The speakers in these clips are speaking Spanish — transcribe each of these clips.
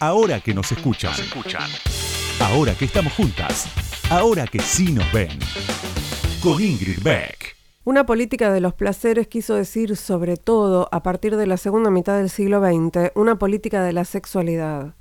Ahora que nos escuchan. Ahora que estamos juntas. Ahora que sí nos ven. Con Ingrid Beck. Una política de los placeres quiso decir, sobre todo a partir de la segunda mitad del siglo XX, una política de la sexualidad.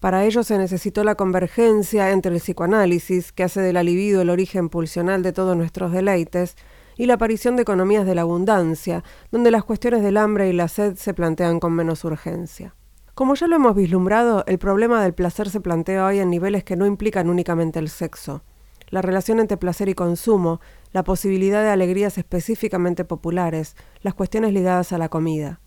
Para ello se necesitó la convergencia entre el psicoanálisis, que hace del libido el origen pulsional de todos nuestros deleites, y la aparición de economías de la abundancia, donde las cuestiones del hambre y la sed se plantean con menos urgencia. Como ya lo hemos vislumbrado, el problema del placer se plantea hoy en niveles que no implican únicamente el sexo. La relación entre placer y consumo, la posibilidad de alegrías específicamente populares, las cuestiones ligadas a la comida.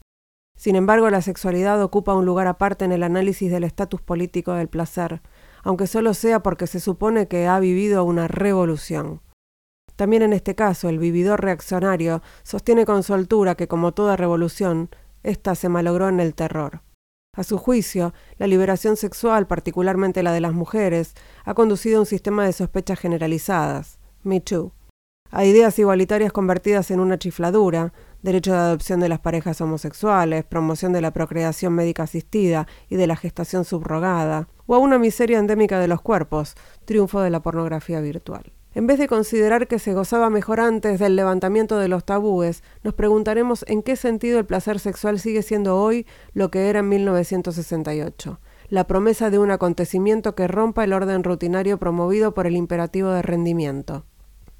Sin embargo, la sexualidad ocupa un lugar aparte en el análisis del estatus político del placer, aunque solo sea porque se supone que ha vivido una revolución. También en este caso, el vividor reaccionario sostiene con soltura que, como toda revolución, ésta se malogró en el terror. A su juicio, la liberación sexual, particularmente la de las mujeres, ha conducido a un sistema de sospechas generalizadas, Me Too, a ideas igualitarias convertidas en una chifladura, derecho de adopción de las parejas homosexuales, promoción de la procreación médica asistida y de la gestación subrogada, o a una miseria endémica de los cuerpos, triunfo de la pornografía virtual. En vez de considerar que se gozaba mejor antes del levantamiento de los tabúes, nos preguntaremos en qué sentido el placer sexual sigue siendo hoy lo que era en 1968, la promesa de un acontecimiento que rompa el orden rutinario promovido por el imperativo de rendimiento.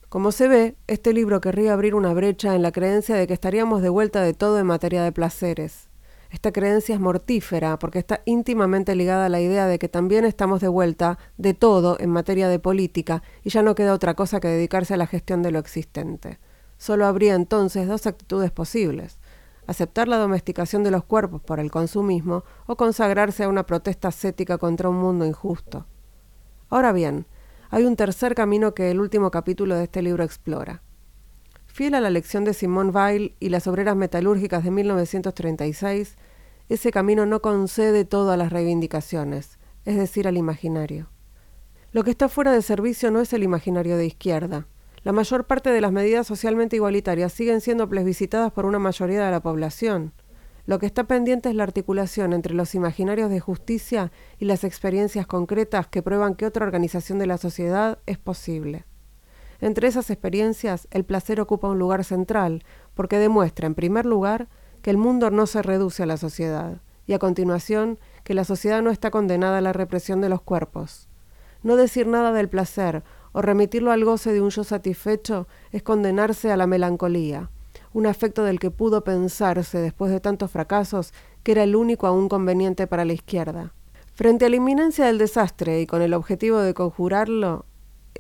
Como se ve, este libro querría abrir una brecha en la creencia de que estaríamos de vuelta de todo en materia de placeres. Esta creencia es mortífera porque está íntimamente ligada a la idea de que también estamos de vuelta de todo en materia de política y ya no queda otra cosa que dedicarse a la gestión de lo existente. Solo habría entonces dos actitudes posibles aceptar la domesticación de los cuerpos por el consumismo o consagrarse a una protesta ascética contra un mundo injusto. Ahora bien, hay un tercer camino que el último capítulo de este libro explora. Fiel a la lección de Simone Weil y las obreras metalúrgicas de 1936, ese camino no concede todo a las reivindicaciones, es decir, al imaginario. Lo que está fuera de servicio no es el imaginario de izquierda. La mayor parte de las medidas socialmente igualitarias siguen siendo plebiscitadas por una mayoría de la población. Lo que está pendiente es la articulación entre los imaginarios de justicia y las experiencias concretas que prueban que otra organización de la sociedad es posible. Entre esas experiencias, el placer ocupa un lugar central, porque demuestra, en primer lugar, que el mundo no se reduce a la sociedad, y a continuación, que la sociedad no está condenada a la represión de los cuerpos. No decir nada del placer o remitirlo al goce de un yo satisfecho es condenarse a la melancolía, un afecto del que pudo pensarse, después de tantos fracasos, que era el único aún conveniente para la izquierda. Frente a la inminencia del desastre y con el objetivo de conjurarlo,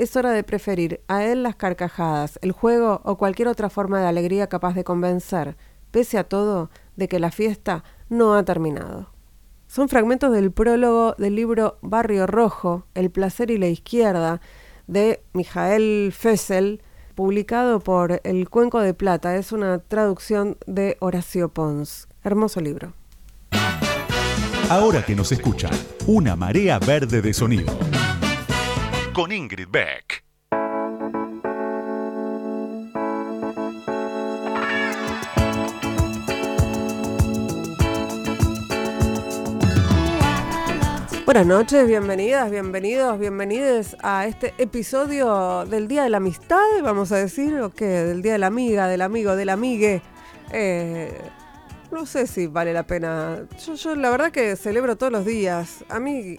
es hora de preferir a él las carcajadas, el juego o cualquier otra forma de alegría capaz de convencer, pese a todo, de que la fiesta no ha terminado. Son fragmentos del prólogo del libro Barrio Rojo, El placer y la izquierda, de Mijael Fessel, publicado por El Cuenco de Plata. Es una traducción de Horacio Pons. Hermoso libro. Ahora que nos escuchan, una marea verde de sonido con Ingrid Beck. Buenas noches, bienvenidas, bienvenidos, bienvenides a este episodio del Día de la Amistad, vamos a decir, o qué, del Día de la Amiga, del Amigo, del Amigue. Eh, no sé si vale la pena. Yo, yo la verdad que celebro todos los días. A mí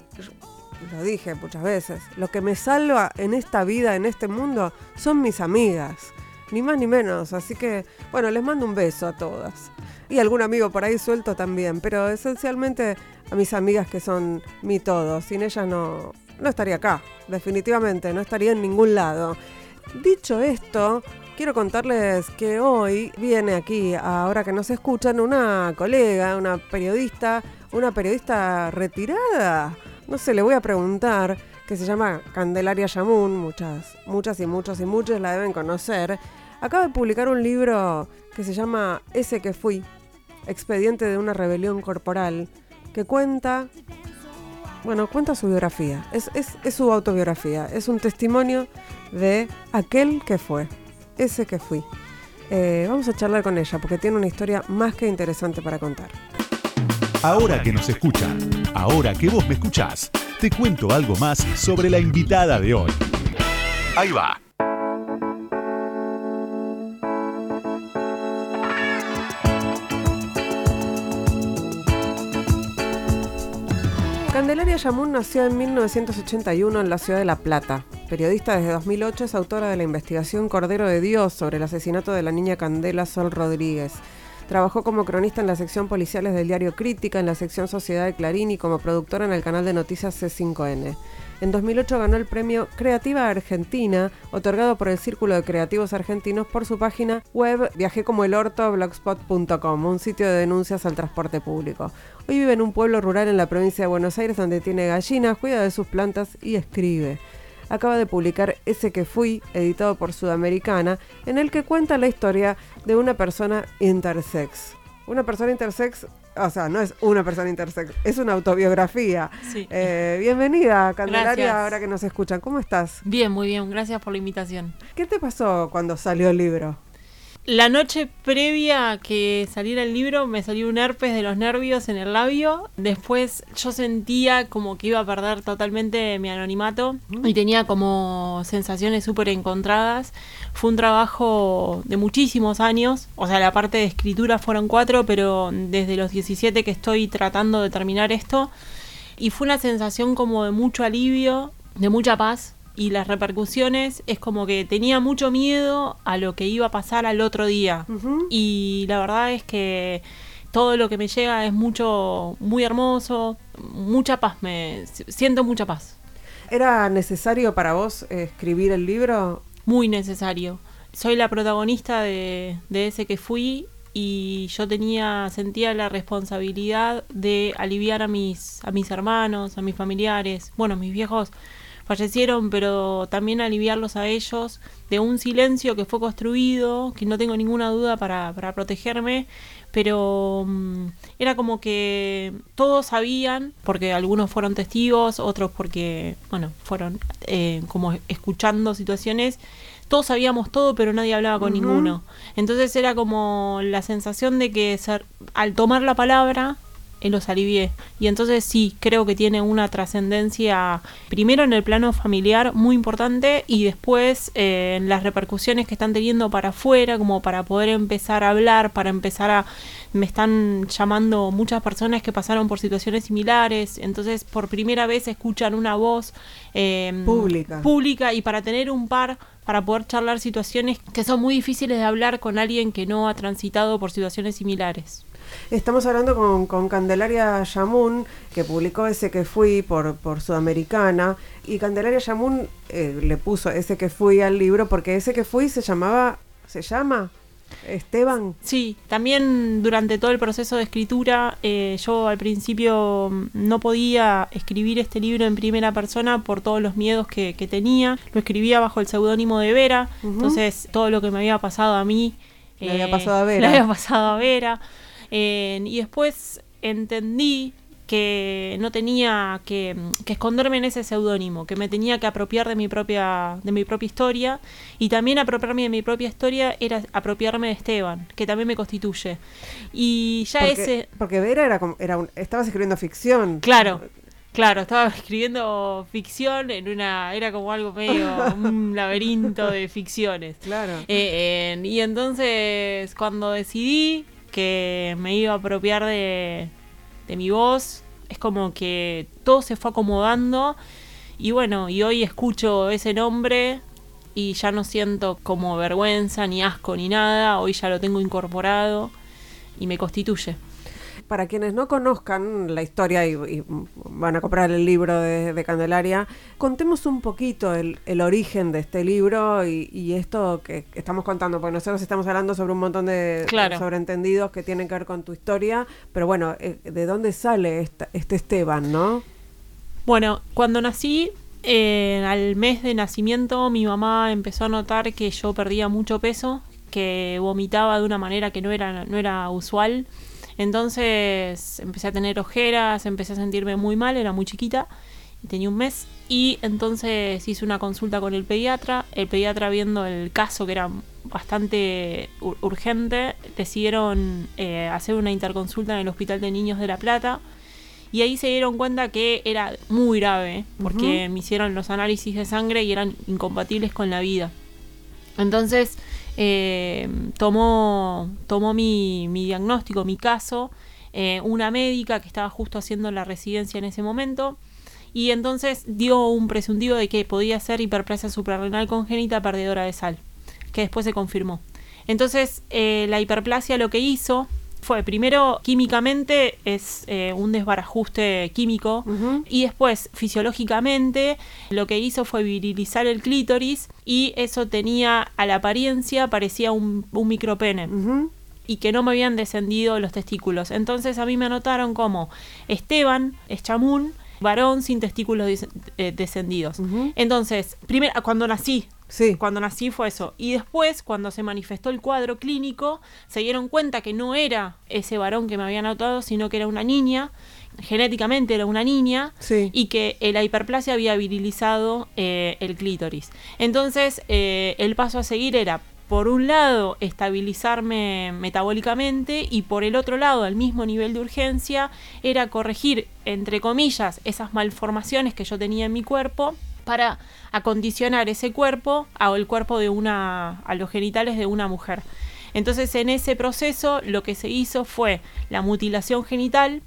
lo dije muchas veces, lo que me salva en esta vida, en este mundo, son mis amigas. Ni más ni menos. Así que, bueno, les mando un beso a todas. Y algún amigo por ahí suelto también. Pero esencialmente a mis amigas que son mi todo. Sin ellas no, no estaría acá. Definitivamente, no estaría en ningún lado. Dicho esto, quiero contarles que hoy viene aquí, ahora que nos escuchan, una colega, una periodista, una periodista retirada no sé, le voy a preguntar, que se llama Candelaria Yamun, muchas, muchas y muchos y muchos la deben conocer. Acaba de publicar un libro que se llama Ese que fui, expediente de una rebelión corporal, que cuenta, bueno, cuenta su biografía, es, su autobiografía, es un testimonio de aquel que fue, ese que fui. Eh, vamos a charlar con ella porque tiene una historia más que interesante para contar. Ahora que nos escuchan, ahora que vos me escuchás, te cuento algo más sobre la invitada de hoy. Ahí va. Candelaria Yamun nació en 1981 en la ciudad de La Plata. Periodista desde 2008, es autora de la investigación Cordero de Dios sobre el asesinato de la niña Candela Sol Rodríguez. Trabajó como cronista en la sección Policiales del diario Crítica, en la sección Sociedad de Clarín y como productora en el canal de noticias C5N. En 2008 ganó el premio Creativa Argentina, otorgado por el Círculo de Creativos Argentinos por su página web Viajé como el orto blogspot.com, un sitio de denuncias al transporte público. Hoy vive en un pueblo rural en la provincia de Buenos Aires donde tiene gallinas, cuida de sus plantas y escribe acaba de publicar Ese que fui, editado por Sudamericana, en el que cuenta la historia de una persona intersex. Una persona intersex, o sea, no es una persona intersex, es una autobiografía. Eh, bienvenida, Candelaria, ahora que nos escuchan. ¿Cómo estás? Bien, muy bien, gracias por la invitación. ¿Qué te pasó cuando salió el libro? La noche previa a que saliera el libro me salió un herpes de los nervios en el labio. Después yo sentía como que iba a perder totalmente mi anonimato mm. y tenía como sensaciones súper encontradas. Fue un trabajo de muchísimos años. O sea, la parte de escritura fueron cuatro, pero desde los 17 que estoy tratando de terminar esto. Y fue una sensación como de mucho alivio, de mucha paz y las repercusiones es como que tenía mucho miedo a lo que iba a pasar al otro día. Y la verdad es que todo lo que me llega es mucho, muy hermoso, mucha paz, me siento mucha paz. ¿Era necesario para vos escribir el libro? Muy necesario. Soy la protagonista de, de ese que fui y yo tenía, sentía la responsabilidad de aliviar a mis, a mis hermanos, a mis familiares, bueno, mis viejos fallecieron, pero también aliviarlos a ellos de un silencio que fue construido, que no tengo ninguna duda para, para protegerme, pero mm, era como que todos sabían, porque algunos fueron testigos, otros porque, bueno, fueron eh, como escuchando situaciones, todos sabíamos todo, pero nadie hablaba con ninguno. Entonces era como la sensación de que ser, al tomar la palabra los alivié. Y entonces sí, creo que tiene una trascendencia, primero en el plano familiar muy importante y después eh, en las repercusiones que están teniendo para afuera, como para poder empezar a hablar, para empezar a... Me están llamando muchas personas que pasaron por situaciones similares, entonces por primera vez escuchan una voz em, pública. pública y para tener un par para poder charlar situaciones que son muy difíciles de hablar con alguien que no ha transitado por situaciones similares. Estamos hablando con, con Candelaria Yamun, que publicó ese que fui por, por Sudamericana, y Candelaria Yamun eh, le puso ese que fui al libro porque ese que fui se llamaba, se llama Esteban. Sí, también durante todo el proceso de escritura, eh, yo al principio no podía escribir este libro en primera persona por todos los miedos que, tenía. Lo escribía bajo el seudónimo de Vera, entonces todo lo que me había pasado a mí. Le había pasado a Vera. Le había pasado a Vera y después entendí que no tenía que, esconderme en ese seudónimo, que me tenía que apropiar de mi propia de mi propia historia y también apropiarme de mi propia historia era apropiarme de Esteban, que también me constituye. Y ya ese porque Vera era como era estabas escribiendo ficción. Claro. Claro, estaba escribiendo ficción en una era como algo medio un laberinto de ficciones. Claro. Eh, y entonces cuando decidí que me iba a apropiar de, de mi voz. Es como que todo se fue acomodando. Y bueno, y hoy escucho ese nombre y ya no siento como vergüenza, ni asco, ni nada. Hoy ya lo tengo incorporado y me constituye para quienes no conozcan la historia y, van a comprar el libro de, Candelaria, contemos un poquito el, origen de este libro y, esto que estamos contando, porque nosotros estamos hablando sobre un montón de, sobreentendidos que tienen que ver con tu historia, pero bueno, eh, ¿de dónde sale este Esteban, no? Bueno, cuando nací, eh, al mes de nacimiento, mi mamá empezó a notar que yo perdía mucho peso, que vomitaba de una manera que no era, no era usual entonces empecé a tener ojeras, empecé a sentirme muy mal, era muy chiquita, tenía un mes, y entonces hice una consulta con el pediatra, el pediatra viendo el caso que era bastante urgente, decidieron eh, hacer una interconsulta en el Hospital de Niños de La Plata. Y ahí se dieron cuenta que era muy grave, porque me hicieron los análisis de sangre y eran incompatibles con la vida. Entonces, eh, tomó, tomó mi, mi, diagnóstico, mi caso, eh, una médica que estaba justo haciendo la residencia en ese momento, y entonces dio un presuntivo de que podía ser hiperplasia suprarrenal congénita perdedora de sal, que después se confirmó. Entonces, eh, la hiperplasia lo que hizo fue primero químicamente es eh, un desbarajuste químico y después fisiológicamente lo que hizo fue virilizar el clítoris y eso tenía a la apariencia parecía un, micropene. Y que no me habían descendido los testículos. Entonces a mí me anotaron como Esteban Eschamun, varón sin testículos eh, descendidos. Entonces, primero, cuando nací, Sí. Cuando nací fue eso. Y después, cuando se manifestó el cuadro clínico, se dieron cuenta que no era ese varón que me había notado, sino que era una niña. Genéticamente era una niña y que la hiperplasia había virilizado eh, el clítoris. Entonces, eh, el paso a seguir era por un lado, estabilizarme metabólicamente y por el otro lado, al mismo nivel de urgencia, era corregir, entre comillas, esas malformaciones que yo tenía en mi cuerpo para acondicionar ese cuerpo al cuerpo de una, a los genitales de una mujer. Entonces en ese proceso lo que se hizo fue la mutilación genital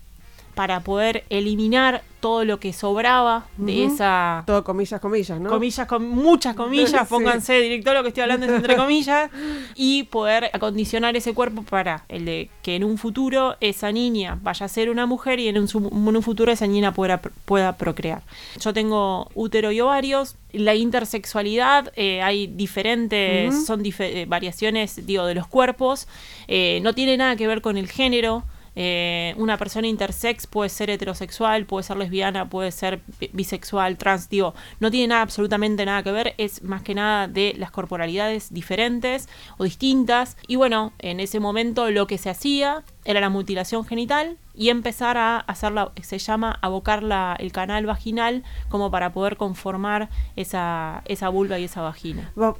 para poder eliminar todo lo que sobraba de esa... Todo comillas, comillas, ¿no? Comillas, con muchas comillas, pónganse, director, lo que estoy hablando es entre comillas, y poder acondicionar ese cuerpo para el de que en un futuro esa niña vaya a ser una mujer y en un, en un futuro esa niña pueda, pueda procrear. Yo tengo útero y ovarios, la intersexualidad, eh, hay diferentes, son eh, variaciones, digo, de los cuerpos, eh, no tiene nada que ver con el género, eh, una persona intersex puede ser heterosexual, puede ser lesbiana, puede ser bisexual, trans, digo, no tiene nada, absolutamente nada que ver, es más que nada de las corporalidades diferentes o distintas. Y bueno, en ese momento lo que se hacía era la mutilación genital y empezar a hacerla, se llama abocar la, el canal vaginal como para poder conformar esa, esa vulva y esa vagina. Vos,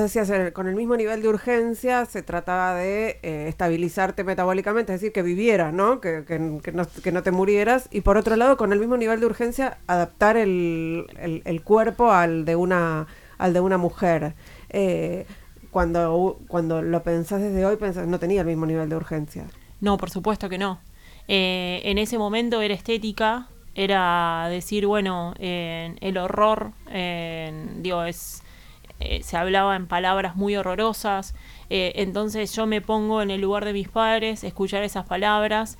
decías, eh, con el mismo nivel de urgencia se trataba de eh, estabilizarte metabólicamente, es decir, que vivieras, ¿no? Que, que, no, que, no, te murieras. Y por otro lado, con el mismo nivel de urgencia, adaptar el, el, cuerpo al de una, al de una mujer. Eh, cuando, cuando lo pensás desde hoy, pensás, no tenía el mismo nivel de urgencia. No, por supuesto que no. Eh, en ese momento era estética, era decir, bueno, el horror, digo, es, eh, se hablaba en palabras muy horrorosas, eh, entonces yo me pongo en el lugar de mis padres, escuchar esas palabras,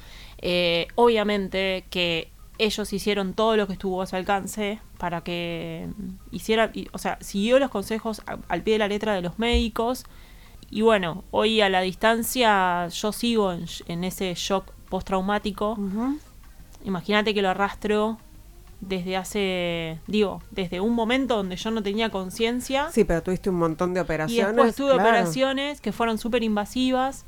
obviamente que ellos hicieron todo lo que estuvo a su alcance para que hiciera, o sea, siguió los consejos al pie de la letra de los médicos, y bueno, hoy a la distancia yo sigo en, ese shock postraumático. Imagínate que lo arrastro desde hace, digo, desde un momento donde yo no tenía conciencia. Sí, pero tuviste un montón de operaciones. Y después tuve operaciones que fueron súper invasivas,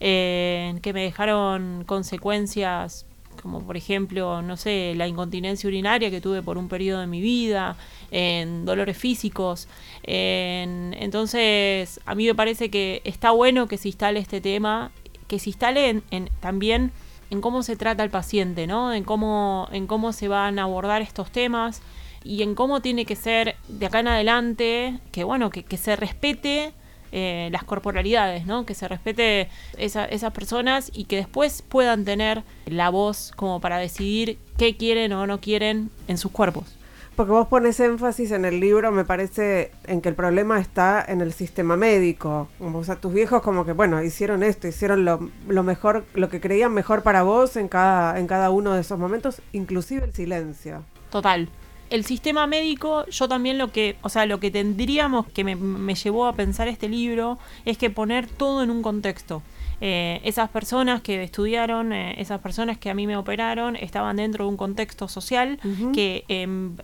eh, que me dejaron consecuencias como por ejemplo, no sé, la incontinencia urinaria que tuve por un periodo de mi vida, en dolores físicos. En, entonces, a mí me parece que está bueno que se instale este tema, que se instale en, también en cómo se trata al paciente, ¿no? En cómo, en cómo se van a abordar estos temas y en cómo tiene que ser de acá en adelante, que bueno, que, que se respete eh, las corporalidades, ¿no? Que se respete esas personas y que después puedan tener la voz como para decidir qué quieren o no quieren en sus cuerpos. Porque vos pones énfasis en el libro, me parece, en que el problema está en el sistema médico. O sea, tus viejos como que, bueno, hicieron esto, hicieron lo, lo mejor, lo que creían mejor para vos en cada, en cada uno de esos momentos, inclusive el silencio. Total el sistema médico, yo también lo que, o sea, lo que tendríamos que me, llevó a pensar este libro es que poner todo en un contexto. Eh, esas personas que estudiaron, eh, esas personas que a mí me operaron, estaban dentro de un contexto social que em,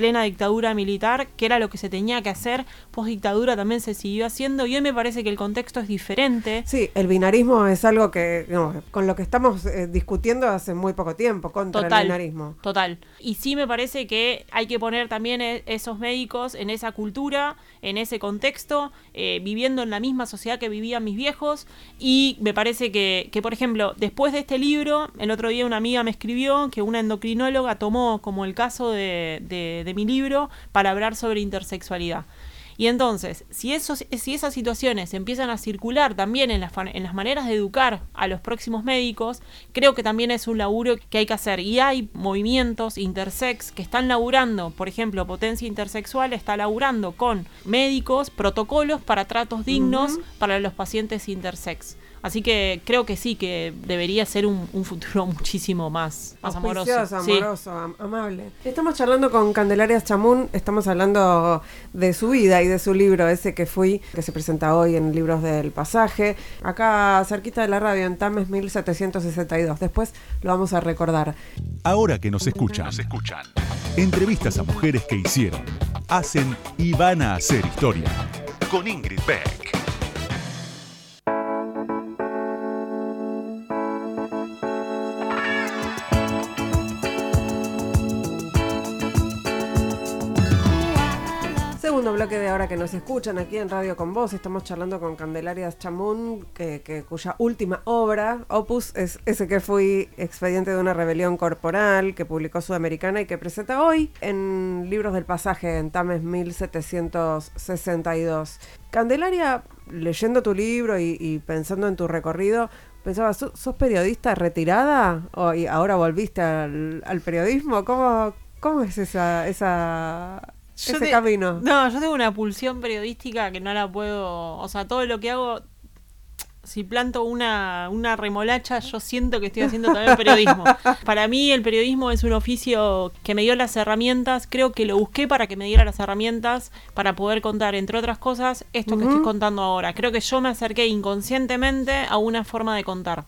plena dictadura militar, que era lo que se tenía que hacer, post dictadura también se siguió haciendo y hoy me parece que el contexto es diferente. Sí, el binarismo es algo que con lo que estamos eh, discutiendo hace muy poco tiempo contra el binarismo. Total. Y sí me parece que hay que poner también e, esos médicos en esa cultura, en ese contexto, eh, viviendo en la misma sociedad que vivían mis viejos y me parece que, que, por ejemplo, después de este libro, el otro día una amiga me escribió que una endocrinóloga tomó como el caso de de, mi libro para hablar sobre intersexualidad. Y entonces, si, esos, si esas situaciones empiezan a circular también en las, en las maneras de educar a los próximos médicos, creo que también es un laburo que hay que hacer. Y hay movimientos intersex que están laburando, por ejemplo, Potencia Intersexual está laburando con médicos, protocolos para tratos dignos para los pacientes intersex. Así que creo que sí, que debería ser un, futuro muchísimo más, más amoroso. amoroso, amable. Estamos charlando con Candelaria Chamún, estamos hablando de su vida y de su libro, ese que fui, que se presenta hoy en Libros del Pasaje, acá cerquita de la radio, en Tames 1762. Después lo vamos a recordar. Ahora que nos escuchan, nos escuchan. Entrevistas a mujeres que hicieron, hacen y van a hacer historia. Con Ingrid Beck. Ahora que nos escuchan aquí en Radio con Vos. Estamos charlando con Candelaria Chamún, que, cuya última obra, Opus, es ese que fui expediente de una rebelión corporal que publicó Sudamericana y que presenta hoy en Libros del Pasaje en Tames 1762. Candelaria, leyendo tu libro y, pensando en tu recorrido, pensaba, ¿sos, periodista retirada o, y ahora volviste al, al periodismo? ¿Cómo, ¿Cómo es esa, esa ese camino. No, yo tengo una pulsión periodística que no la puedo. O sea, todo lo que hago. Si planto una, una remolacha, yo siento que estoy haciendo también periodismo. Para mí, el periodismo es un oficio que me dio las herramientas. Creo que lo busqué para que me diera las herramientas para poder contar, entre otras cosas, esto que estoy contando ahora. Creo que yo me acerqué inconscientemente a una forma de contar.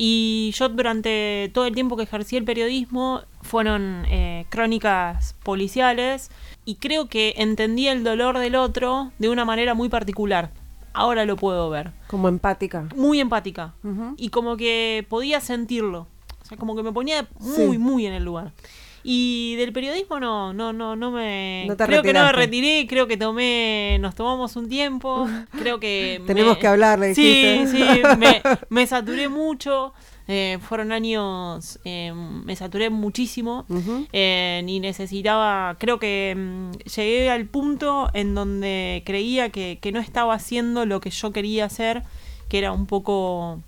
Y yo durante todo el tiempo que ejercí el periodismo fueron eh, crónicas policiales y creo que entendí el dolor del otro de una manera muy particular. Ahora lo puedo ver. Como empática. Muy empática. Y como que podía sentirlo. O sea, como que me ponía muy, muy en el lugar. Y del periodismo no, no, no, no me. creo que no me retiré, creo que tomé, nos tomamos un tiempo. Creo que. Tenemos que hablar, Sí, sí, me, saturé mucho. Eh, fueron años, eh, me saturé muchísimo eh, y necesitaba, creo que mm, llegué al punto en donde creía que, que, no estaba haciendo lo que yo quería hacer, que era un poco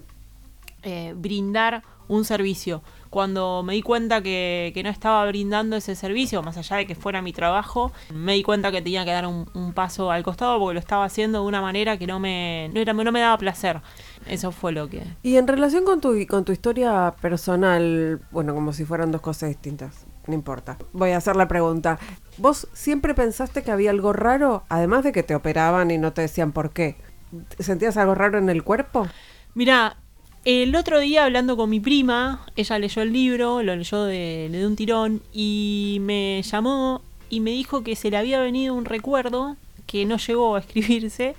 brindar un servicio cuando me di cuenta que, no estaba brindando ese servicio, más allá de que fuera mi trabajo, me di cuenta que tenía que dar un, paso al costado porque lo estaba haciendo de una manera que no me, no, era, no me daba placer. Eso fue lo que... Y en relación con tu, con tu historia personal, bueno, como si fueran dos cosas distintas, no importa. Voy a hacer la pregunta. ¿Vos siempre pensaste que había algo raro, además de que te operaban y no te decían por qué? ¿Sentías algo raro en el cuerpo? Mira, el otro día hablando con mi prima, ella leyó el libro, lo leyó de, de un tirón y me llamó y me dijo que se le había venido un recuerdo que no llegó a escribirse.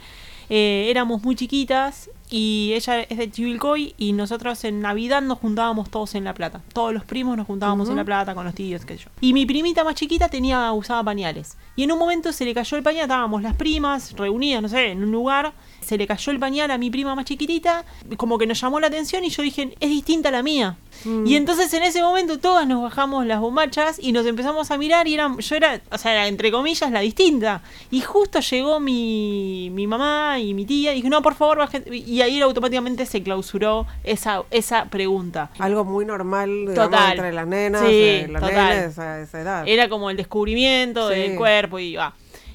Eh, éramos muy chiquitas y ella es de Chivilcoy y nosotros en Navidad nos juntábamos todos en La Plata. Todos los primos nos juntábamos en La Plata con los tíos, qué sé yo. Y mi primita más chiquita tenía, usaba pañales. Y en un momento se le cayó el pañal, estábamos las primas reunidas, no sé, en un lugar se le cayó el pañal a mi prima más chiquitita, como que nos llamó la atención y yo dije, es distinta a la mía. Mm. Y entonces en ese momento todas nos bajamos las bombachas y nos empezamos a mirar y era, yo era, o sea, era entre comillas la distinta. Y justo llegó mi, mi mamá y mi tía y dije, no, por favor, baje. Y ahí automáticamente se clausuró esa, esa pregunta. Algo muy normal entre las nenas, sí, las nenas, esa, edad. Era como el descubrimiento del cuerpo y va.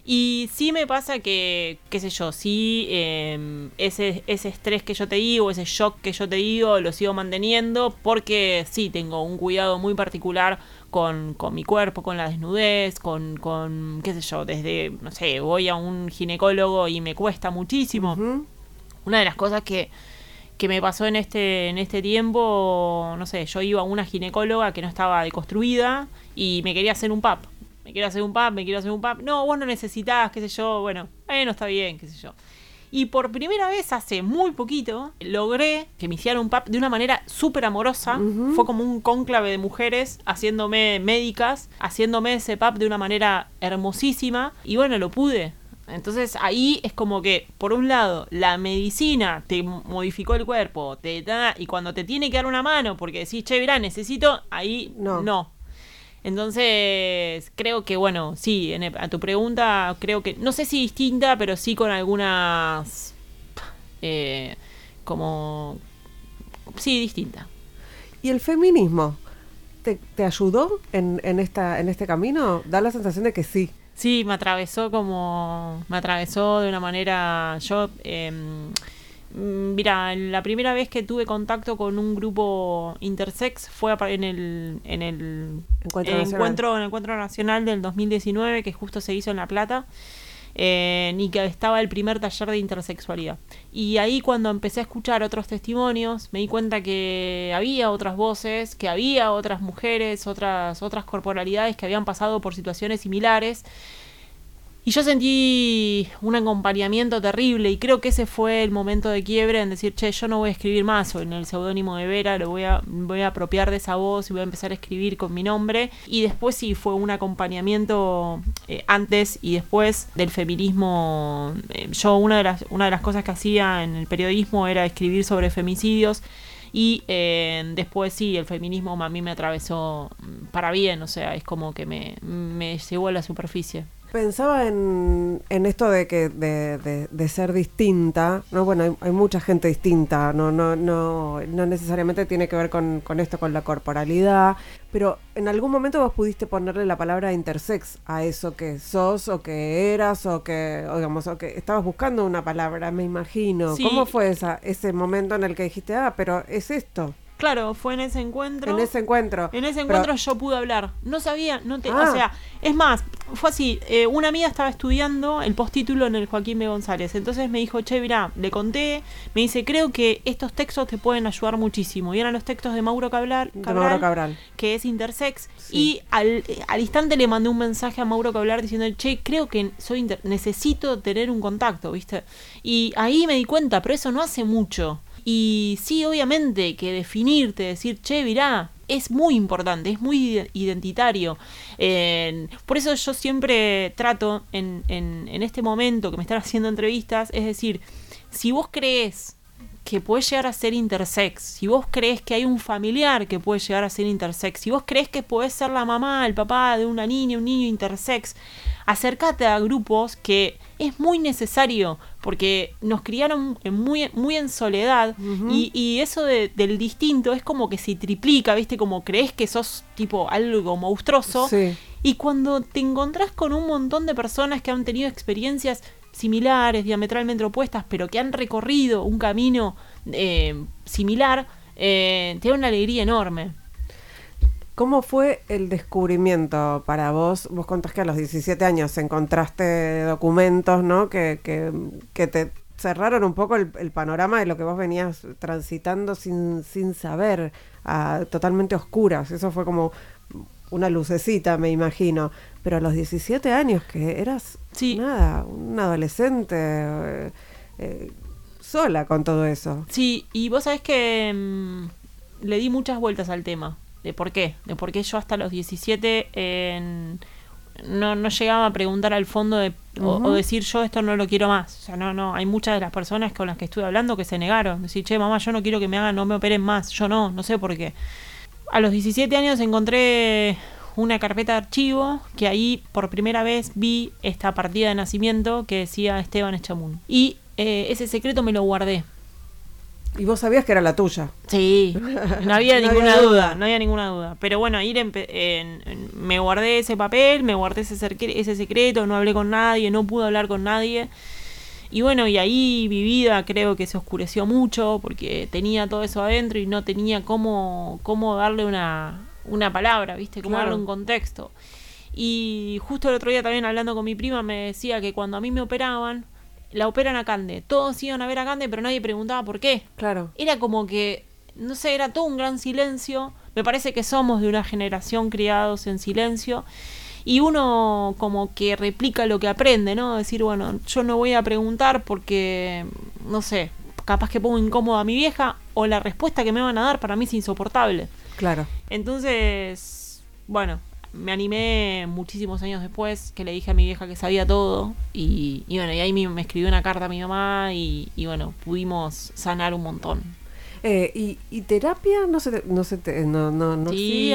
Y sí me pasa que, qué sé yo, sí, em, ese, ese estrés que yo te digo, ese shock que yo te digo, lo sigo manteniendo porque sí, tengo un cuidado muy particular con, con mi cuerpo, con la desnudez, con, con, qué sé yo, desde, no sé, voy a un ginecólogo y me cuesta muchísimo. Una de las cosas que, que me pasó en este, en este tiempo, no sé, yo iba a una ginecóloga que no estaba deconstruida y me quería hacer un PAP me quiero hacer un pap, me quiero hacer un pap. No, vos no necesitas, qué sé yo, bueno, bueno, está bien, qué sé yo. Y por primera vez hace muy poquito logré que me hicieran un pap de una manera súper amorosa. Fue como un cónclave de mujeres haciéndome médicas, haciéndome ese pap de una manera hermosísima. Y bueno, lo pude. Entonces ahí es como que, por un lado, la medicina te modificó el cuerpo, te da, y cuando te tiene que dar una mano porque decís, che, verá, necesito, ahí No. no. Entonces, creo que, bueno, sí, en el- a tu pregunta, creo que, no sé si distinta, pero sí con algunas, eh, como, sí, distinta. ¿Y el feminismo te, te ayudó en, en, esta, en este camino? Da la sensación de que sí. Sí, me atravesó como. Me atravesó de una manera. Yo. eh, mira, la primera vez que tuve contacto con un grupo intersex fue en el. En el Encuentro el encuentro, en el encuentro nacional del 2019, que justo se hizo en La Plata. Eh, y que estaba el primer taller de intersexualidad. Y ahí cuando empecé a escuchar otros testimonios, me di cuenta que había otras voces, que había otras mujeres, otras, otras corporalidades que habían pasado por situaciones similares. Y yo sentí un acompañamiento terrible y creo que ese fue el momento de quiebre en decir, che, yo no voy a escribir más en el seudónimo de Vera, lo voy a, voy a apropiar de esa voz y voy a empezar a escribir con mi nombre. Y después sí fue un acompañamiento eh, antes y después del feminismo. Eh, yo una de, las, una de las cosas que hacía en el periodismo era escribir sobre femicidios. Y eh, después sí, el feminismo a mí me atravesó mm, para bien, o sea, es como que me, me llevó a la superficie. Pensaba en, en esto de que de, de- de ser distinta, no bueno, hay, hay mucha gente distinta, no, no, no, no necesariamente tiene que ver con, con esto, con la corporalidad, pero en algún momento vos pudiste ponerle la palabra intersex a eso que sos o que eras o que, o digamos, o que estabas buscando una palabra, me imagino. Sí. ¿Cómo fue esa, ese momento en el que dijiste, ah, pero es esto, Claro, fue en ese encuentro. en ese encuentro? En ese Pero- encuentro yo pude hablar. No sabía, no te, Ah. o sea, es más, fue así, eh, una amiga estaba estudiando el postítulo en el Joaquín B. González. Entonces me dijo, che, mirá, le conté, me dice, creo que estos textos te pueden ayudar muchísimo. Y eran los textos de Mauro Cabral, De Mauro Cabral. que es intersex. Sí. Y al, eh, al instante le mandé un mensaje a Mauro Cabral diciendo, che, creo que soy inter- necesito tener un contacto, ¿viste? Y ahí me di cuenta, pero eso no hace mucho. Y sí, obviamente, que definirte, decir, che, mirá, es muy importante, es muy ide- identitario. Por eso yo siempre trato en, en, en este momento que me están haciendo entrevistas, es decir, si vos crees que puede llegar a ser intersex, si vos crees que hay un familiar que puede llegar a ser intersex, si vos crees que podés ser la mamá, el papá de una niña, un niño intersex, acércate a grupos que es muy necesario porque nos criaron muy, muy en soledad y, y eso de- del distinto es como que se triplica, ¿viste? Como crees que sos tipo algo monstruoso Sí. y cuando te encontrás con un montón de personas que han tenido experiencias similares, diametralmente opuestas, pero que han recorrido un camino eh, similar, eh, te da una alegría enorme. ¿Cómo fue el descubrimiento para vos? Vos contás que a los 17 años encontraste documentos, ¿no? Que, que, que te cerraron un poco el, panorama de lo que vos venías transitando sin, sin saber, a- totalmente oscuras. Eso fue como una lucecita, me imagino. Pero a los 17 años, que eras Sí. nada, un adolescente eh, eh, sola con todo eso. Sí, y vos sabés que mm, le di muchas vueltas al tema. ¿De por qué? De por qué yo hasta los 17 en- no, no llegaba a preguntar al fondo de, o, o decir yo esto no lo quiero más. O sea, no, no, hay muchas de las personas con las que estuve hablando que se negaron. Decir, che, mamá, yo no quiero que me hagan, no me operen más. Yo no, no sé por qué. A los 17 años encontré una carpeta de archivo que ahí por primera vez vi esta partida de nacimiento que decía Esteban Echamun. Y eh, ese secreto me lo guardé. Y vos sabías que era la tuya. Sí, no había No ninguna había duda. duda. no había ninguna duda. Pero bueno, ahí empe- en- en- me guardé ese papel, me guardé ese, ese secreto, no hablé con nadie, no pude hablar con nadie. Y bueno, y ahí mi vida creo que se oscureció mucho porque tenía todo eso adentro y no tenía cómo, cómo darle una, una palabra, ¿viste? Cómo Claro. darle un contexto. Y justo el otro día también hablando con mi prima me decía que cuando a mí me operaban, la operan a Cande. Todos iban a ver a Cande, pero nadie preguntaba por qué Claro. era como que, no sé, era todo un gran silencio. Me parece que somos de una generación criados en silencio. Y uno como que replica lo que aprende, ¿no? Decir, bueno, yo no voy a preguntar porque, no sé, capaz que pongo incómoda a mi vieja o la respuesta que me van a dar para mí es insoportable. Claro. Entonces, bueno, me animé muchísimos años después que le dije a mi vieja que sabía todo y, y bueno, y ahí me, me escribió una carta a mi mamá y, y bueno, pudimos sanar un montón. Eh, y, y terapia no se te, no se te, no no no Sí,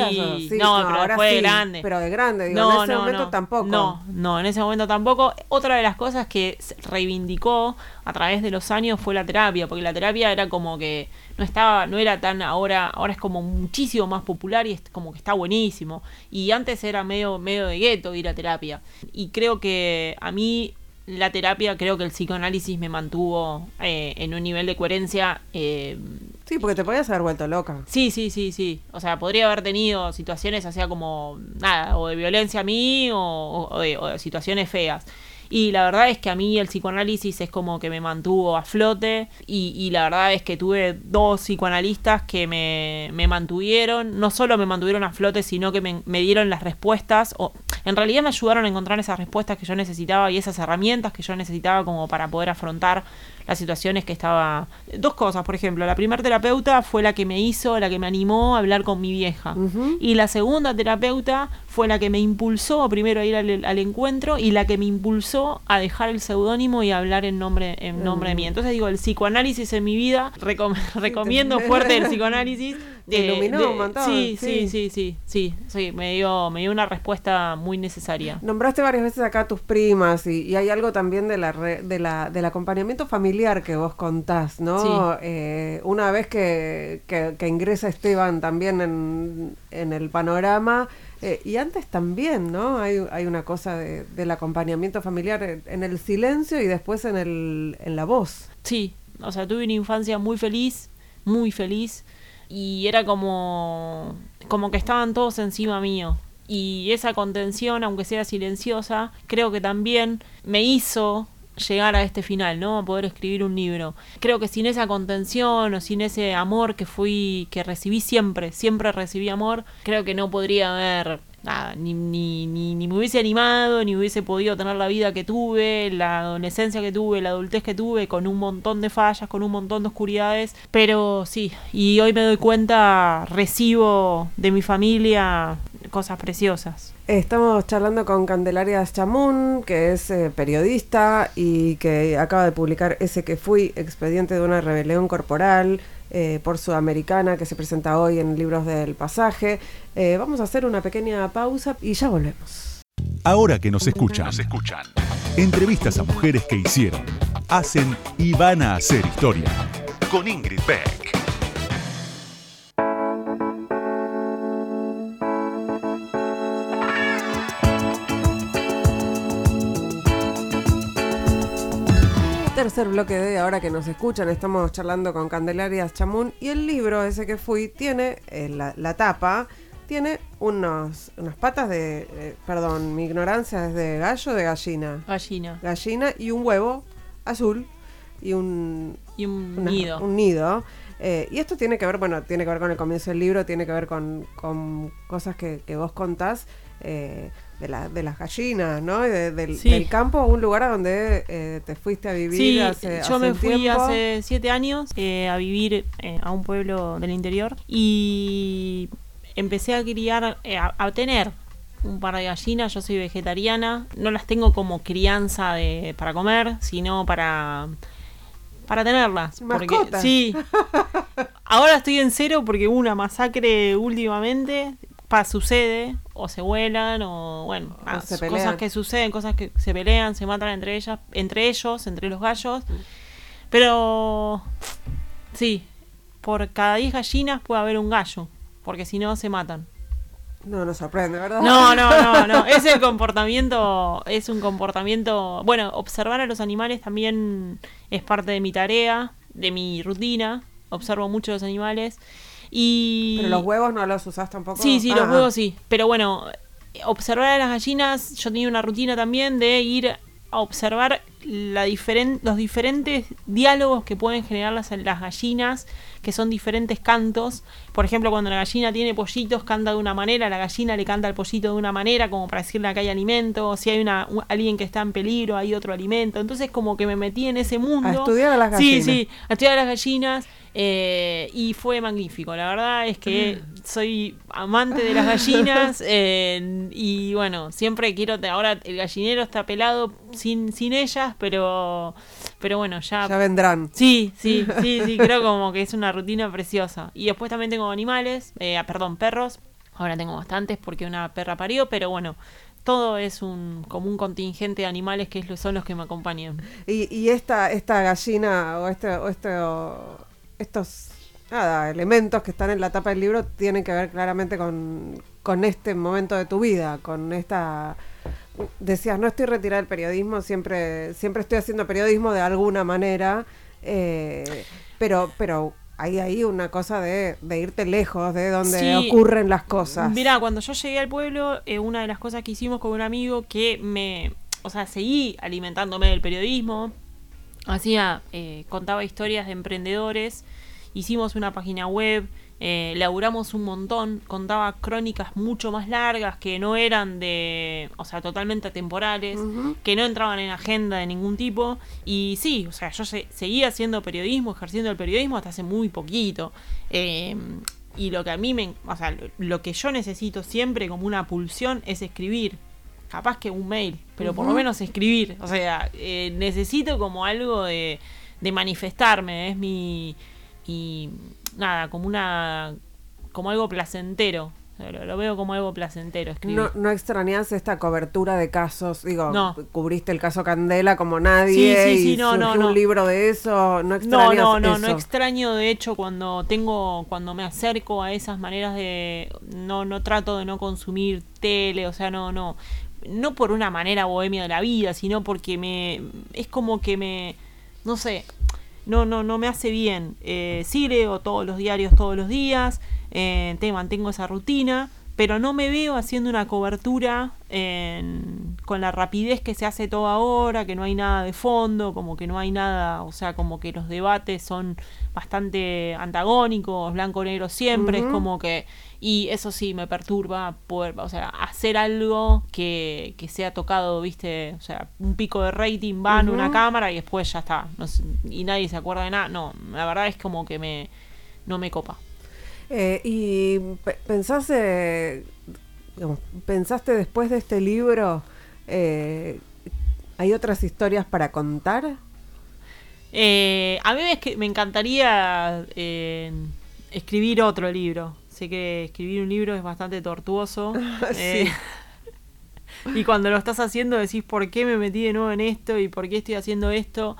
no, pero ahora de sí, grande. pero de grande digo, No, en ese no, momento no. tampoco No, no, en ese momento tampoco. Otra de las cosas que reivindicó a través de los años fue la terapia, porque la terapia era como que no estaba, no era tan ahora, ahora es como muchísimo más popular y es como que está buenísimo. Y antes era medio, medio de gueto ir a terapia. Y creo que a mí la terapia, creo que el psicoanálisis me mantuvo eh, en un nivel de coherencia. eh, sí porque te podías haber vuelto loca Sí, sí, sí, sí. O sea, podría haber tenido situaciones, o sea, como nada, o de violencia a mí, o, o- o de, o de situaciones feas. Y la verdad es que a mí el psicoanálisis es como que me mantuvo a flote. Y, y la verdad es que tuve dos psicoanalistas que me, me mantuvieron. No solo me mantuvieron a flote, sino que me, me dieron las respuestas. O en realidad me ayudaron a encontrar esas respuestas que yo necesitaba y esas herramientas que yo necesitaba como para poder afrontar las situaciones que estaba... Dos cosas, por ejemplo, la primera terapeuta fue la que me hizo, la que me animó a hablar con mi vieja. Y la segunda terapeuta fue la que me impulsó primero a ir al, al encuentro y la que me impulsó a dejar el seudónimo y a hablar en nombre, en nombre de mí. Entonces digo, el psicoanálisis en mi vida, recom- recomiendo fuerte el psicoanálisis. Te iluminó un montón, Sí, sí. sí, sí, sí, sí, sí, me dio, me dio una respuesta muy necesaria. Nombraste varias veces acá a tus primas y, y hay algo también de la, re- de la del acompañamiento familiar que vos contás, ¿no? Sí. Eh, una vez que, que- que ingresa Esteban también en, en el panorama, eh, y antes también, ¿no? Hay, hay una cosa de- del acompañamiento familiar en, el silencio y después en, el, en la voz. Sí, o sea, tuve una infancia muy feliz, muy feliz, y era como, como que estaban todos encima mío. Y esa contención, aunque sea silenciosa, creo que también me hizo llegar a este final, ¿no? A poder escribir un libro. Creo que sin esa contención o sin ese amor que fui, que recibí siempre, siempre recibí amor, creo que no podría haber nada, ni, ni, ni, ni me hubiese animado, ni hubiese podido tener la vida que tuve, la adolescencia que tuve, la adultez que tuve, con un montón de fallas, con un montón de oscuridades. Pero sí, y hoy me doy cuenta, recibo de mi familia cosas preciosas. Estamos charlando con Candelaria Chamun, que es eh, periodista y que acaba de publicar ese que fui, Expediente de una rebelión corporal, eh, por Sudamericana, que se presenta hoy en Libros del Pasaje. Eh, vamos a hacer una pequeña pausa y ya volvemos. Ahora que nos escuchan, nos escuchan. Entrevistas a mujeres que hicieron, hacen y van a hacer historia. Con Ingrid Beck. Tercer bloque de ahora que nos escuchan, estamos charlando con Candelaria Chamun y el libro ese que fui tiene eh, la, la tapa, tiene unos, unas patas de, eh, perdón, mi ignorancia es de gallo o de gallina. Gallina. Gallina y un huevo azul y un, Y un una- nido. un nido. Eh, y esto tiene que ver, bueno, tiene que ver con el comienzo del libro, tiene que ver con, con cosas que, que vos contás eh, de, la, de las gallinas, ¿no? De- del, Sí. del campo a un lugar a donde eh, te fuiste a vivir Sí, hace, yo hace me fui tiempo. hace siete años eh, a vivir eh, a un pueblo del interior y empecé a criar, eh, a, a tener un par de gallinas. Yo soy vegetariana, no las tengo como crianza de, para comer, sino para para tenerlas. Porque, sí. Ahora estoy en cero porque hubo una masacre últimamente. Pa, sucede, o se vuelan, o bueno, O nada, cosas que suceden, cosas que se pelean, se matan entre ellas, entre ellos, entre los gallos. Pero sí, por cada 10 gallinas puede haber un gallo, porque si no se matan. No nos sorprende, ¿verdad? No, no, no, no. Es el comportamiento, es un comportamiento. Bueno, observar a los animales también es parte de mi tarea, de mi rutina. Observo mucho los animales. Y. Pero los huevos no los usás tampoco. Sí, sí, los Ah, huevos sí. Pero bueno, observar a las gallinas, yo tenía una rutina también de ir a observar la los diferentes diálogos que pueden generar las, las gallinas, que son diferentes cantos. Por ejemplo, cuando la gallina tiene pollitos, canta de una manera, la gallina le canta al pollito de una manera, como para decirle que hay alimento. Si hay una, alguien que está en peligro, hay otro alimento. Entonces, como que me metí en ese mundo. A estudiar a las gallinas. Sí, sí, a estudiar a las gallinas. Eh, y fue magnífico, la verdad es que soy amante de las gallinas eh, y bueno, siempre quiero, ahora el gallinero está pelado sin, sin ellas, pero, pero bueno, ya... Ya vendrán. Sí, sí, sí, sí, creo como que es una rutina preciosa. Y después también tengo animales, eh, ah, perdón, perros, ahora tengo bastantes porque una perra parió, pero bueno, todo es un como un contingente de animales que son los que me acompañan. Y, y esta, esta gallina o este, o este estos nada, elementos que están en la tapa del libro tienen que ver claramente con, con este momento de tu vida, con esta decías, no estoy retirada del periodismo, siempre, siempre estoy haciendo periodismo de alguna manera, eh, pero, pero hay ahí una cosa de, irte lejos de donde ocurren las cosas. Mira, cuando yo llegué al pueblo, eh, una de las cosas que hicimos con un amigo que me, o sea, seguí alimentándome del periodismo, hacía, eh, contaba historias de emprendedores, hicimos una página web, eh, laburamos un montón, contaba crónicas mucho más largas que no eran de, o sea, totalmente temporales, que no entraban en agenda de ningún tipo. Y sí, o sea, yo seguía haciendo periodismo, ejerciendo el periodismo hasta hace muy poquito. Eh, y lo que a mí me, o sea, lo que yo necesito siempre como una pulsión es escribir. Capaz que un mail, pero por lo menos escribir. O sea, eh, necesito como algo de, de manifestarme. Es mi, y nada, como una como algo placentero. Lo, veo como algo placentero escribir. No, no extrañas esta cobertura de casos, digo, cubriste el caso Candela como nadie sí, sí, sí, y no, no, un libro de eso, no extrañas No, no, no, no extraño de hecho cuando tengo cuando me acerco a esas maneras de no no trato de no consumir tele, o sea, no no no por una manera bohemia de la vida, sino porque me es como que me no sé, no, no, no me hace bien. Eh, sí leo todos los diarios todos los días, eh, te mantengo esa rutina, pero no me veo haciendo una cobertura con la rapidez que se hace todo ahora, que no hay nada de fondo, como que no hay nada, o sea, como que los debates son bastante antagónicos, blanco-negro siempre, es como que y eso sí me perturba poder, o sea, hacer algo que, que sea tocado, viste, o sea, un pico de rating va en una cámara y después ya está. y nadie se acuerda de nada. No, la verdad es como que me no me copa. Eh, y pensaste, pensaste después de este libro, eh, ¿hay otras historias para contar? Eh, a mí me encantaría escribir otro libro que escribir un libro es bastante tortuoso. Eh, y cuando lo estás haciendo decís, ¿por qué me metí de nuevo en esto? ¿Y por qué estoy haciendo esto?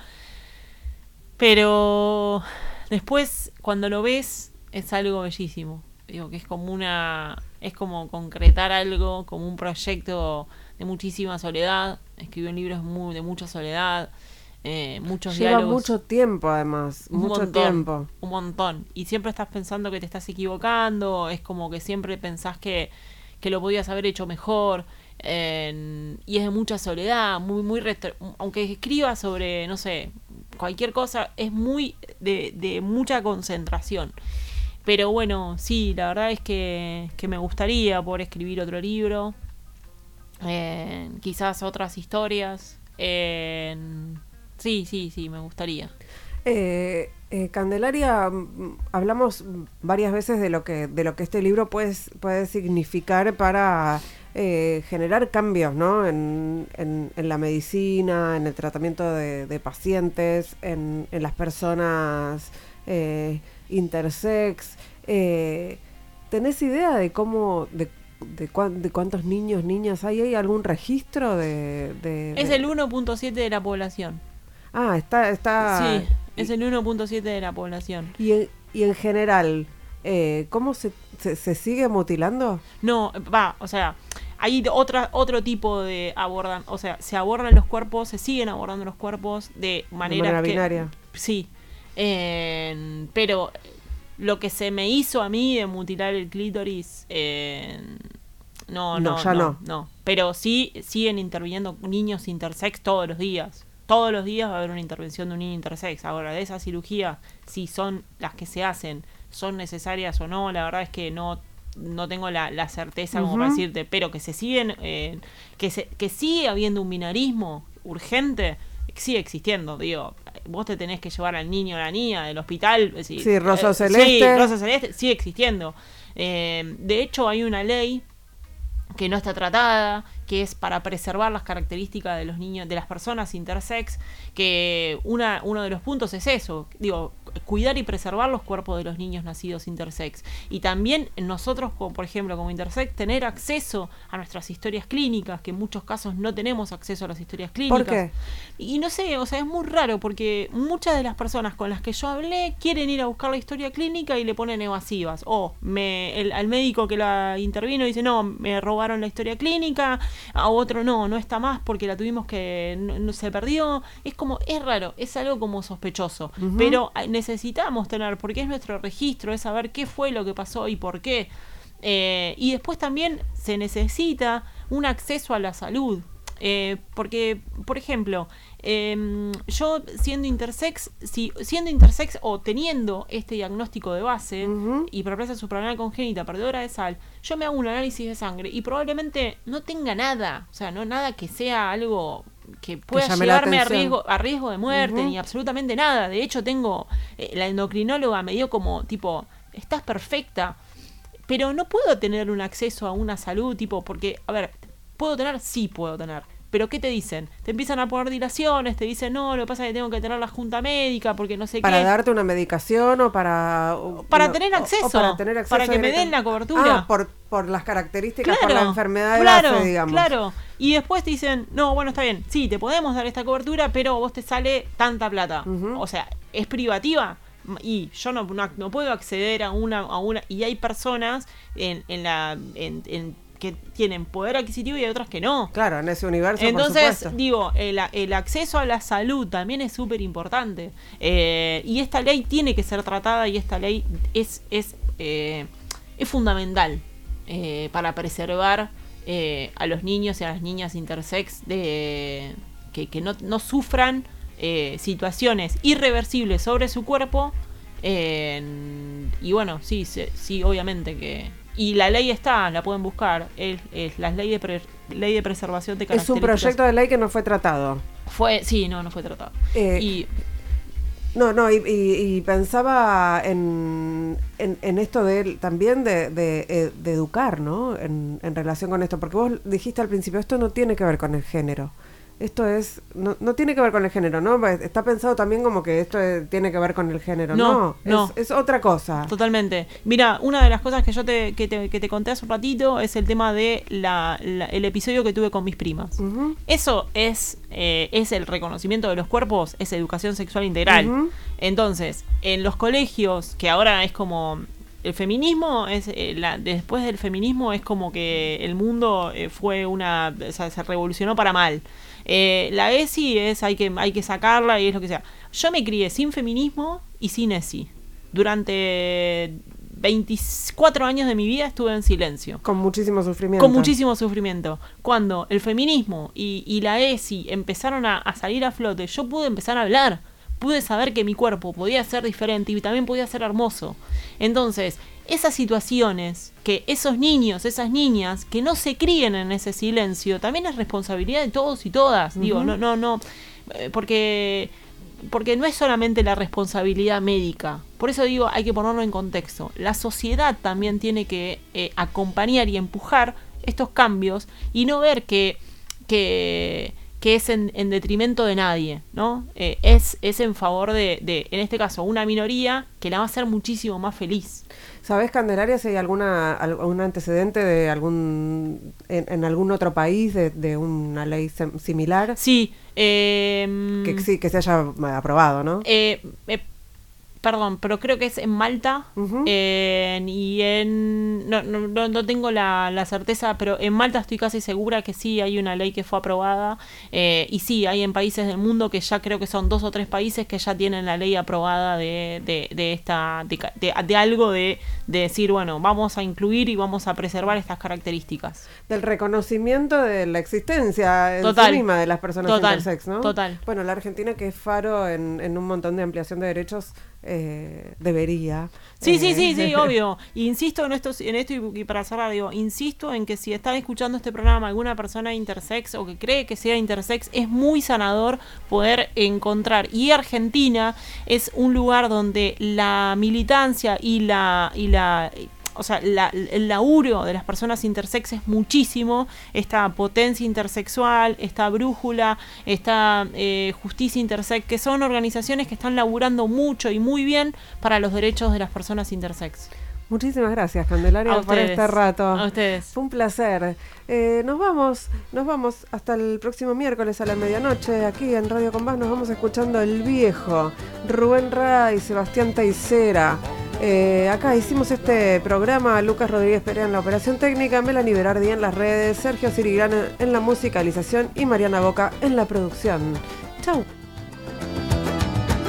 Pero después, cuando lo ves, es algo bellísimo. Digo, que es como una... Es como concretar algo, como un proyecto de muchísima soledad. Escribir un libro es muy, de mucha soledad. Eh, muchos Lleva mucho tiempo además, mucho tiempo. Un montón. Y siempre estás pensando que te estás equivocando, es como que siempre pensás que, que lo podías haber hecho mejor. y es de mucha soledad, muy, muy... Aunque escriba sobre, no sé, cualquier cosa, es muy de, de mucha concentración. Pero bueno, sí, la verdad es que, que me gustaría poder escribir otro libro. quizás otras historias. Sí, sí, sí, me gustaría. Eh, eh, Candelaria, mm, hablamos varias veces de lo que, de lo que este libro puede, puede significar para eh, generar cambios ¿no? En, en, la medicina, en el tratamiento de, pacientes, en, en, las personas intersex. ¿Tenés idea de cómo, de, de, cuántos niños, niñas hay? ¿Hay algún registro de...? de es el 1.7 de la población. Ah, está... está sí, es el 1.7 de la población. Y en, y en general, eh, ¿cómo se, se, sigue mutilando? No, va, o sea, hay otra, otro tipo de abordan, o sea, se abordan los cuerpos, se siguen abordando los cuerpos de manera, binaria. Sí, pero lo que se me hizo a mí de mutilar el clítoris no, No, no, ya no, no. Pero sí siguen interviniendo niños intersex todos los días. Todos los días va a haber una intervención de un niño intersex. Ahora, de esa cirugía, si son las que se hacen, son necesarias o no, la verdad es que no no tengo la, la certeza como para decirte, pero que se siguen, eh, que se, que sigue habiendo un binarismo urgente, sigue existiendo, digo, vos te tenés que llevar al niño o a la niña del hospital, eh, Sí, rosa eh, celeste. Sí, rosa celeste, sigue existiendo. Eh, de hecho, hay una ley que no está tratada, que es para preservar las características de los niños, de las personas intersex, que una, uno de los puntos es eso, digo, cuidar y preservar los cuerpos de los niños nacidos intersex. Y también nosotros, como, por ejemplo, como intersex, tener acceso a nuestras historias clínicas, que en muchos casos no tenemos acceso a las historias clínicas. ¿Por qué? Y no sé, o sea, es muy raro porque muchas de las personas con las que yo hablé quieren ir a buscar la historia clínica y le ponen evasivas. O me, el, al médico que la intervino dice, no, me robaron la historia clínica. A otro, no, no está más porque la tuvimos que, no, no se perdió. Es como, es raro, es algo como sospechoso. Ujú. Pero eh, necesitamos tener, porque es nuestro registro, es saber qué fue lo que pasó y por qué. Eh, y después también se necesita un acceso a la salud. Eh, porque, por ejemplo, em, yo siendo intersex, si, siendo intersex o teniendo este diagnóstico de base, Ujú. hiperplasia suprarrenal congénita, perdedora de sal, yo me hago un análisis de sangre y probablemente no tenga nada, o sea, no nada que sea algo que pueda llevarme a riesgo, a riesgo de muerte, ni absolutamente nada. De hecho, tengo, eh, la endocrinóloga me dio como, tipo, estás perfecta, pero no puedo tener un acceso a una salud, tipo, porque, a ver, ¿puedo tener? Sí puedo tener. Pero ¿qué te dicen? Te empiezan a poner dilaciones, te dicen, no, lo que pasa es que tengo que tener la junta médica porque no sé ¿Para qué. darte una medicación o para...? o- Para no, tener acceso, o para, tener acceso para que me den la cobertura. Ah, por, por las características, por la enfermedad de claro, base, digamos. Claro, y después te dicen, no, bueno, está bien, sí, te podemos dar esta cobertura, pero vos te sale tanta plata. O sea, es privativa y yo no, no, no puedo acceder a una, a una, y hay personas en, en la, en, en- que tienen poder adquisitivo y hay otras que no. Claro, en ese universo, Entonces, por digo, el, el acceso a la salud también es súper importante. Eh, y esta ley tiene que ser tratada y esta ley es, es, eh, es fundamental eh, para preservar a los niños y a las niñas intersex de que, que no, no sufran situaciones irreversibles sobre su cuerpo. y bueno, sí, sí, obviamente que... Y la ley está, la pueden buscar. Es, es la ley de, pre- ley de preservación de Es un características. proyecto de ley que no fue tratado. Fue, sí, no, no fue tratado. Eh, y No, no, y, y- y pensaba en, en, en esto de también de, de, eh, de educar, ¿no? En, en relación con esto, porque vos dijiste al principio, esto no tiene que ver con el género. Esto es, no, no tiene que ver con el género, ¿no? Está pensado también como que esto tiene que ver con el género. No, No, no. Es, es otra cosa. Totalmente. Mira, una de las cosas que yo te, que te, que te conté hace un ratito es el tema de la, la- el episodio que tuve con mis primas. Eso es, eh, es el reconocimiento de los cuerpos, es educación sexual integral. Entonces, en los colegios, que ahora es como... El feminismo es eh, la, después del feminismo es como que el mundo eh, fue una o sea, se revolucionó para mal. Eh, la ESI es hay que hay que sacarla y es lo que sea. Yo me crié sin feminismo y sin ESI. Durante 24 años de mi vida estuve en silencio Con muchísimo sufrimiento. con muchísimo sufrimiento. Cuando el feminismo y, y la ESI empezaron a, a salir a flote, yo pude empezar a hablar. Pude saber que mi cuerpo podía ser diferente y también podía ser hermoso. Entonces, esas situaciones, que esos niños, esas niñas, que no se críen en ese silencio, también es responsabilidad de todos y todas. Digo, no, no, no. eh, Porque porque no es solamente la responsabilidad médica. Por eso digo, hay que ponerlo en contexto. La sociedad también tiene que eh, acompañar y empujar estos cambios y no ver que, que, que es en, en detrimento de nadie, ¿no? Eh, es, es en favor de, de, en este caso, una minoría que la va a hacer muchísimo más feliz. ¿Sabés, Candelaria, si hay alguna, algún antecedente de algún en, en algún otro país de, de una ley similar Sí, eh, que sí que se haya eh, aprobado, ¿no? Eh, perdón, pero creo que es en Malta y en no, no, no tengo la, la, certeza, pero en Malta estoy casi segura que sí hay una ley que fue aprobada eh, y sí hay en países del mundo que ya creo que son dos o tres países que ya tienen la ley aprobada de, de, de esta de, de, algo de, decir bueno vamos a incluir y vamos a preservar estas características del reconocimiento de la existencia en sí misma de las personas intersex, ¿no? Total. Bueno, la Argentina que es faro en, en un montón de ampliación de derechos eh, debería. Sí, sí, sí, sí, eh, obvio. Insisto en esto, en esto y, para cerrar, digo, insisto en que si están escuchando este programa alguna persona intersex o que cree que sea intersex, es muy sanador poder encontrar. Y Argentina es un lugar donde la militancia y la, y la o sea, el laburo de las personas intersex es muchísimo. Esta potencia intersexual, esta brújula, esta eh, justicia intersex, que son organizaciones que están laburando mucho y muy bien para los derechos de las personas intersex. Muchísimas gracias, Candelaria, por este rato. A ustedes. Fue un placer. Eh, nos vamos, nos vamos hasta el próximo miércoles a la medianoche. Aquí en Radio Compás nos vamos escuchando El Viejo, Rubén Ray, Sebastián Taicera. Eh, acá hicimos este programa, Lucas Rodríguez Perea en la operación técnica, Melanie Berardi en las redes, Sergio Sirigrán en la musicalización y Mariana Boca en la producción. Chau.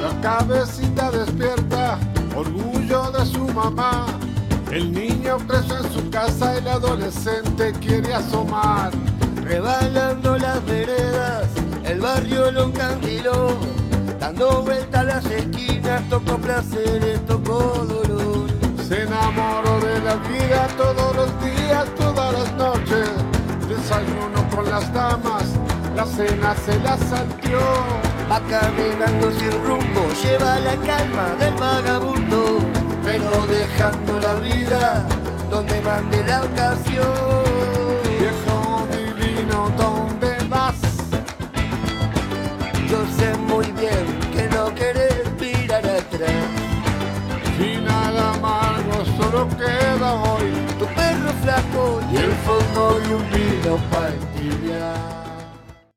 La cabecita despierta, orgullo de su mamá el niño preso en su casa, el adolescente quiere asomar. Rebalando las veredas, el barrio lo encandiló. Dando vuelta a las esquinas, tocó placeres, tocó dolor. Se enamoró de la vida todos los días, todas las noches. Desayuno con las damas, la cena se la saltió. Va caminando sin rumbo, lleva la calma del vagabundo pero dejando la vida donde mande la ocasión. Yo sé muy bien que no querés mirar atrás. Final amargo solo queda hoy tu perro flaco y el fondo de un vino para